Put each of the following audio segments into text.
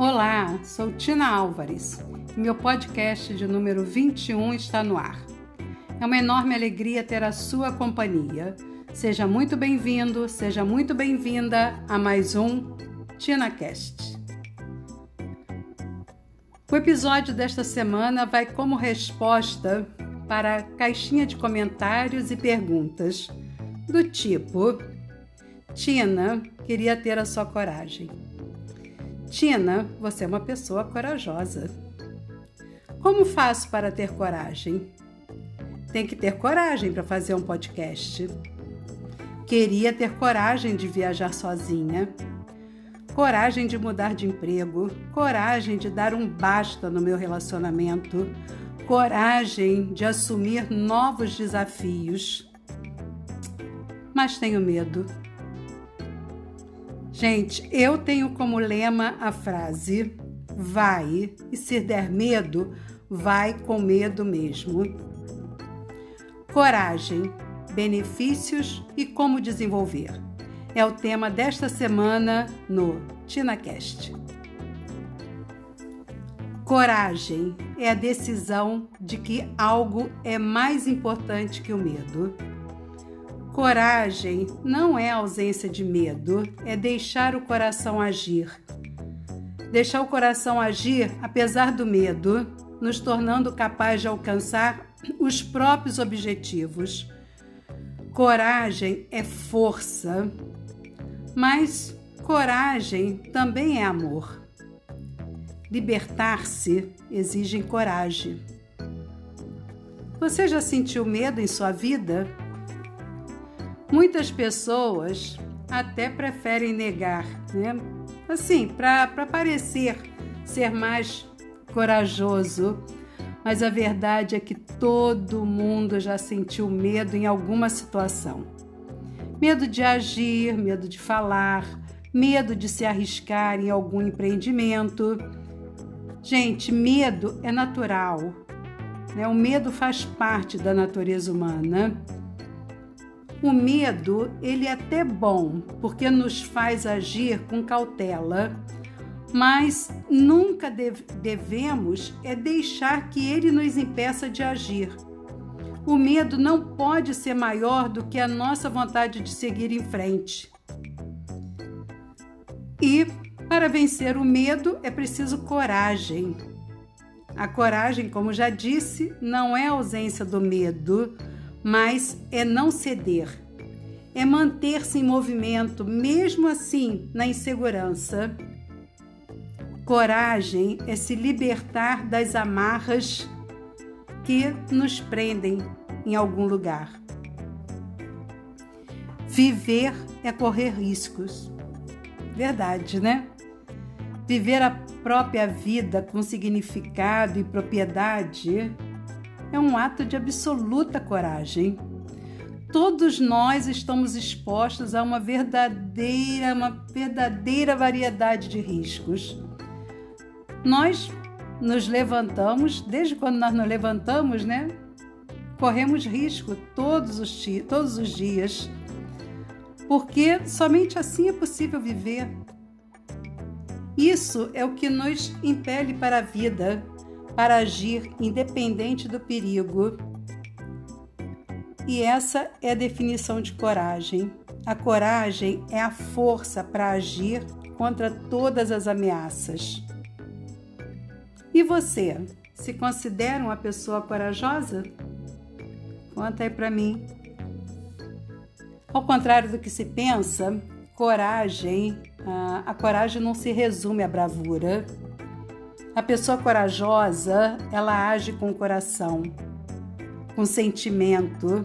Olá, sou Tina Álvares. Meu podcast de número 21 está no ar. É uma enorme alegria ter a sua companhia. Seja muito bem-vindo, seja muito bem-vinda a mais um TinaCast. O episódio desta semana vai como resposta para a caixinha de comentários e perguntas do tipo: Tina, queria ter a sua coragem. Tina, você é uma pessoa corajosa. Como faço para ter coragem? Tem que ter coragem para fazer um podcast. Queria ter coragem de viajar sozinha. Coragem de mudar de emprego, coragem de dar um basta no meu relacionamento, coragem de assumir novos desafios. Mas tenho medo. Gente, eu tenho como lema a frase: vai, e se der medo, vai com medo mesmo. Coragem, benefícios e como desenvolver. É o tema desta semana no TinaCast. Coragem é a decisão de que algo é mais importante que o medo. Coragem não é ausência de medo, é deixar o coração agir. Deixar o coração agir apesar do medo, nos tornando capaz de alcançar os próprios objetivos. Coragem é força, mas coragem também é amor. Libertar-se exige coragem. Você já sentiu medo em sua vida? Muitas pessoas até preferem negar, né? Assim, para parecer ser mais corajoso. Mas a verdade é que todo mundo já sentiu medo em alguma situação. Medo de agir, medo de falar, medo de se arriscar em algum empreendimento. Gente, medo é natural. Né? O medo faz parte da natureza humana. O medo, ele é até bom, porque nos faz agir com cautela, mas nunca devemos é deixar que ele nos impeça de agir. O medo não pode ser maior do que a nossa vontade de seguir em frente. E para vencer o medo é preciso coragem. A coragem, como já disse, não é ausência do medo, mas é não ceder, é manter-se em movimento, mesmo assim na insegurança. Coragem é se libertar das amarras que nos prendem em algum lugar. Viver é correr riscos. Verdade, né? Viver a própria vida com significado e propriedade é um ato de absoluta coragem. Todos nós estamos expostos a uma verdadeira, uma verdadeira variedade de riscos. Nós nos levantamos, desde quando nós nos levantamos, né? Corremos risco todos os, todos os dias, porque somente assim é possível viver. Isso é o que nos impele para a vida, para agir independente do perigo. E essa é a definição de coragem. A coragem é a força para agir contra todas as ameaças. E você, se considera uma pessoa corajosa? Conta aí para mim. Ao contrário do que se pensa, coragem, a coragem não se resume à bravura, a pessoa corajosa, ela age com o coração, com sentimento.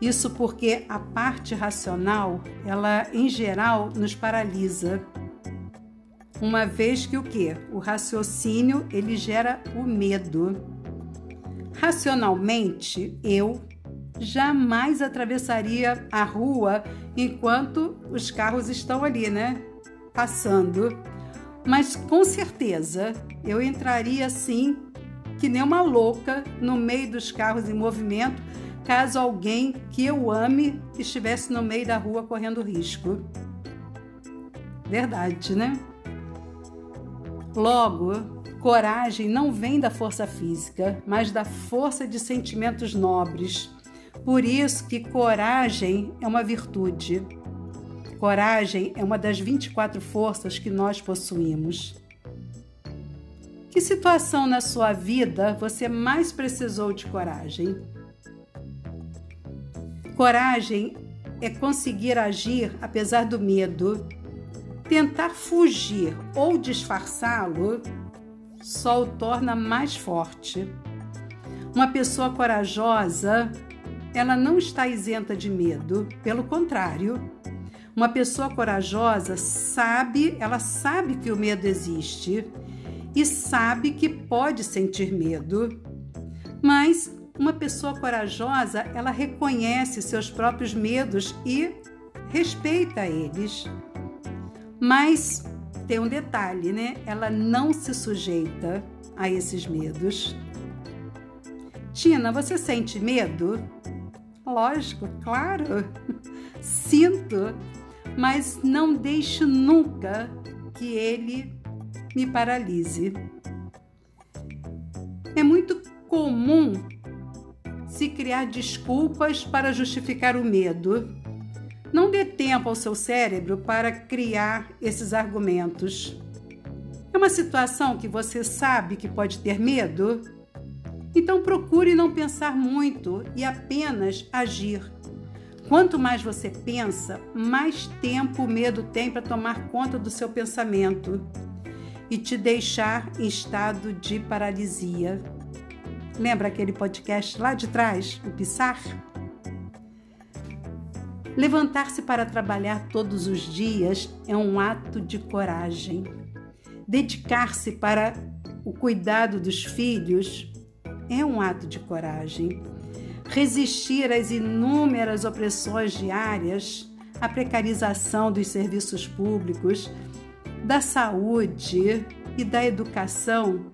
Isso porque a parte racional, ela em geral nos paralisa. Uma vez que o que? O raciocínio, ele gera o medo. Racionalmente, eu jamais atravessaria a rua enquanto os carros estão ali, né? Passando mas com certeza eu entraria assim, que nem uma louca, no meio dos carros em movimento, caso alguém que eu ame estivesse no meio da rua correndo risco. Verdade, né? Logo, coragem não vem da força física, mas da força de sentimentos nobres. Por isso que coragem é uma virtude. Coragem é uma das 24 forças que nós possuímos. Que situação na sua vida você mais precisou de coragem? Coragem é conseguir agir apesar do medo. Tentar fugir ou disfarçá-lo só o torna mais forte. Uma pessoa corajosa, ela não está isenta de medo, pelo contrário. Uma pessoa corajosa sabe, ela sabe que o medo existe e sabe que pode sentir medo. Mas uma pessoa corajosa, ela reconhece seus próprios medos e respeita eles. Mas tem um detalhe, né? Ela não se sujeita a esses medos. Tina, você sente medo? Lógico, claro. Sinto, mas não deixo nunca que ele me paralise. É muito comum se criar desculpas para justificar o medo. Não dê tempo ao seu cérebro para criar esses argumentos. É uma situação que você sabe que pode ter medo? Então procure não pensar muito e apenas agir. Quanto mais você pensa, mais tempo o medo tem para tomar conta do seu pensamento e te deixar em estado de paralisia. Lembra aquele podcast lá de trás, o Pissar? Levantar-se para trabalhar todos os dias é um ato de coragem. Dedicar-se para o cuidado dos filhos é um ato de coragem. Resistir às inúmeras opressões diárias, à precarização dos serviços públicos, da saúde e da educação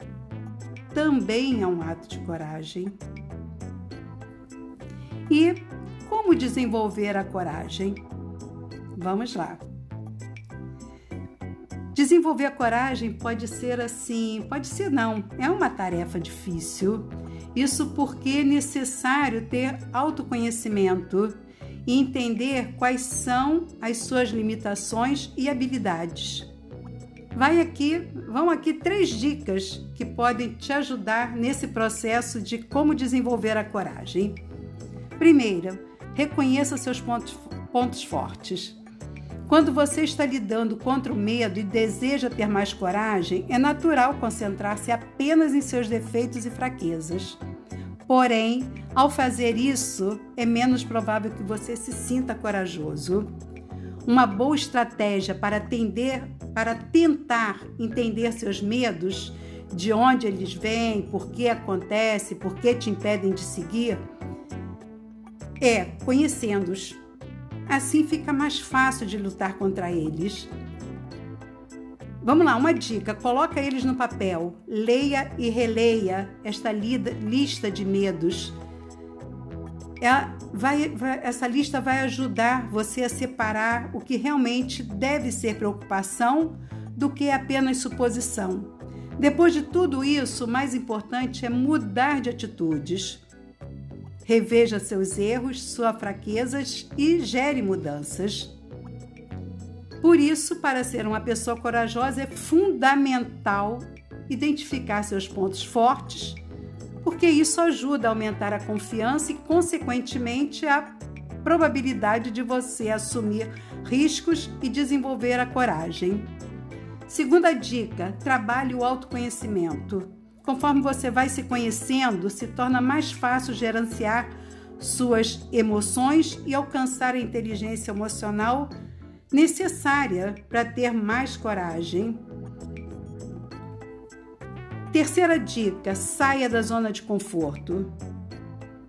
também é um ato de coragem. E como desenvolver a coragem? Vamos lá. Desenvolver a coragem pode ser assim, pode ser não, é uma tarefa difícil. Isso porque é necessário ter autoconhecimento e entender quais são as suas limitações e habilidades. Vai aqui, vão aqui três dicas que podem te ajudar nesse processo de como desenvolver a coragem. Primeira, reconheça seus pontos, pontos fortes. Quando você está lidando contra o medo e deseja ter mais coragem, é natural concentrar-se apenas em seus defeitos e fraquezas. Porém, ao fazer isso, é menos provável que você se sinta corajoso. Uma boa estratégia para atender, para tentar entender seus medos, de onde eles vêm, por que acontece, por que te impedem de seguir, é conhecendo-os. Assim fica mais fácil de lutar contra eles. Vamos lá, uma dica: coloca eles no papel, leia e releia esta lista de medos é, vai, vai, essa lista vai ajudar você a separar o que realmente deve ser preocupação do que apenas suposição. Depois de tudo isso, o mais importante é mudar de atitudes. Reveja seus erros, suas fraquezas e gere mudanças. Por isso, para ser uma pessoa corajosa, é fundamental identificar seus pontos fortes porque isso ajuda a aumentar a confiança e, consequentemente, a probabilidade de você assumir riscos e desenvolver a coragem. Segunda dica: trabalhe o autoconhecimento. Conforme você vai se conhecendo, se torna mais fácil gerenciar suas emoções e alcançar a inteligência emocional necessária para ter mais coragem. Terceira dica: saia da zona de conforto.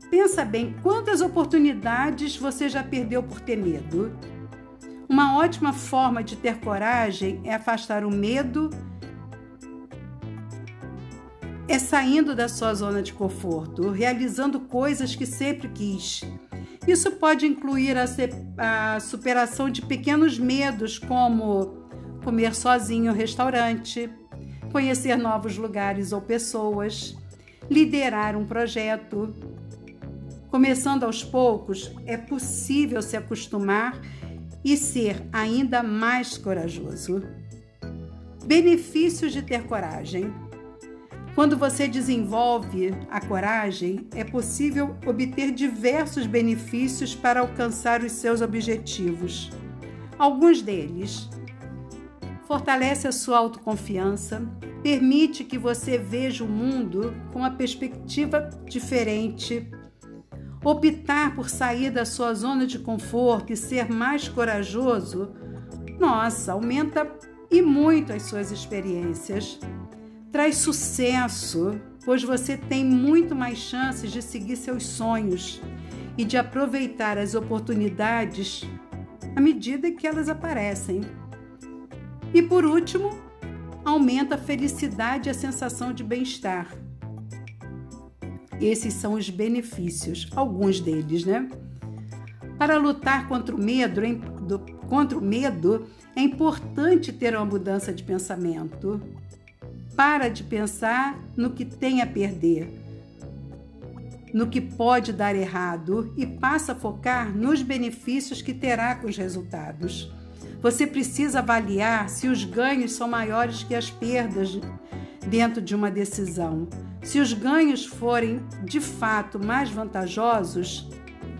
Pensa bem quantas oportunidades você já perdeu por ter medo. Uma ótima forma de ter coragem é afastar o medo, é saindo da sua zona de conforto, realizando coisas que sempre quis. Isso pode incluir a, a superação de pequenos medos, como comer sozinho no restaurante, conhecer novos lugares ou pessoas, liderar um projeto. Começando aos poucos, é possível se acostumar e ser ainda mais corajoso. Benefícios de ter coragem. Quando você desenvolve a coragem, é possível obter diversos benefícios para alcançar os seus objetivos. Alguns deles fortalece a sua autoconfiança, permite que você veja o mundo com uma perspectiva diferente. Optar por sair da sua zona de conforto e ser mais corajoso, nossa, aumenta e muito as suas experiências traz sucesso, pois você tem muito mais chances de seguir seus sonhos e de aproveitar as oportunidades à medida que elas aparecem. E por último, aumenta a felicidade e a sensação de bem-estar. Esses são os benefícios, alguns deles, né? Para lutar contra o medo, contra o medo, é importante ter uma mudança de pensamento. Para de pensar no que tem a perder, no que pode dar errado e passa a focar nos benefícios que terá com os resultados. Você precisa avaliar se os ganhos são maiores que as perdas dentro de uma decisão. Se os ganhos forem de fato mais vantajosos,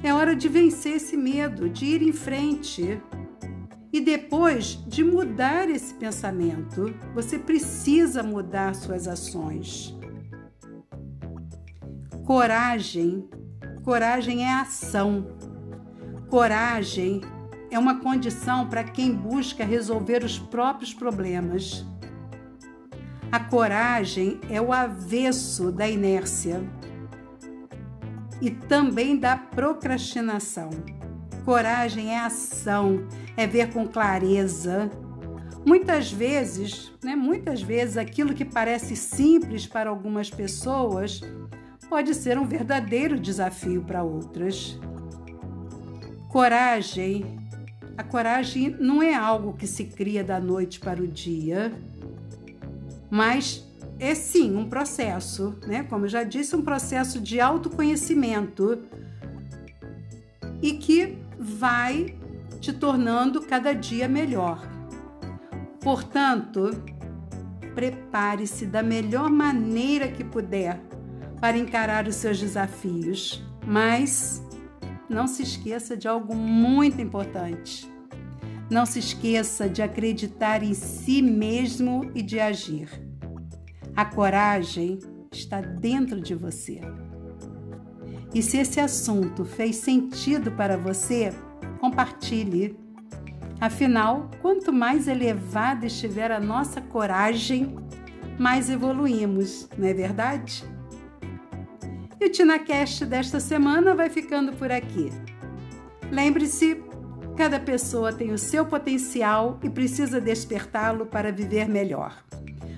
é hora de vencer esse medo, de ir em frente. E depois de mudar esse pensamento, você precisa mudar suas ações. Coragem. Coragem é ação. Coragem é uma condição para quem busca resolver os próprios problemas. A coragem é o avesso da inércia e também da procrastinação. Coragem é ação, é ver com clareza. Muitas vezes, né, muitas vezes aquilo que parece simples para algumas pessoas pode ser um verdadeiro desafio para outras. Coragem. A coragem não é algo que se cria da noite para o dia, mas é sim um processo, né? Como eu já disse, um processo de autoconhecimento e que vai te tornando cada dia melhor. Portanto, prepare-se da melhor maneira que puder para encarar os seus desafios, mas não se esqueça de algo muito importante. Não se esqueça de acreditar em si mesmo e de agir. A coragem está dentro de você. E se esse assunto fez sentido para você, compartilhe. Afinal, quanto mais elevada estiver a nossa coragem, mais evoluímos, não é verdade? E o TinaCast desta semana vai ficando por aqui. Lembre-se, cada pessoa tem o seu potencial e precisa despertá-lo para viver melhor.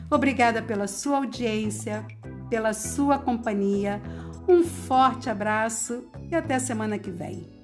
Obrigada pela sua audiência, pela sua companhia. Um forte abraço e até semana que vem.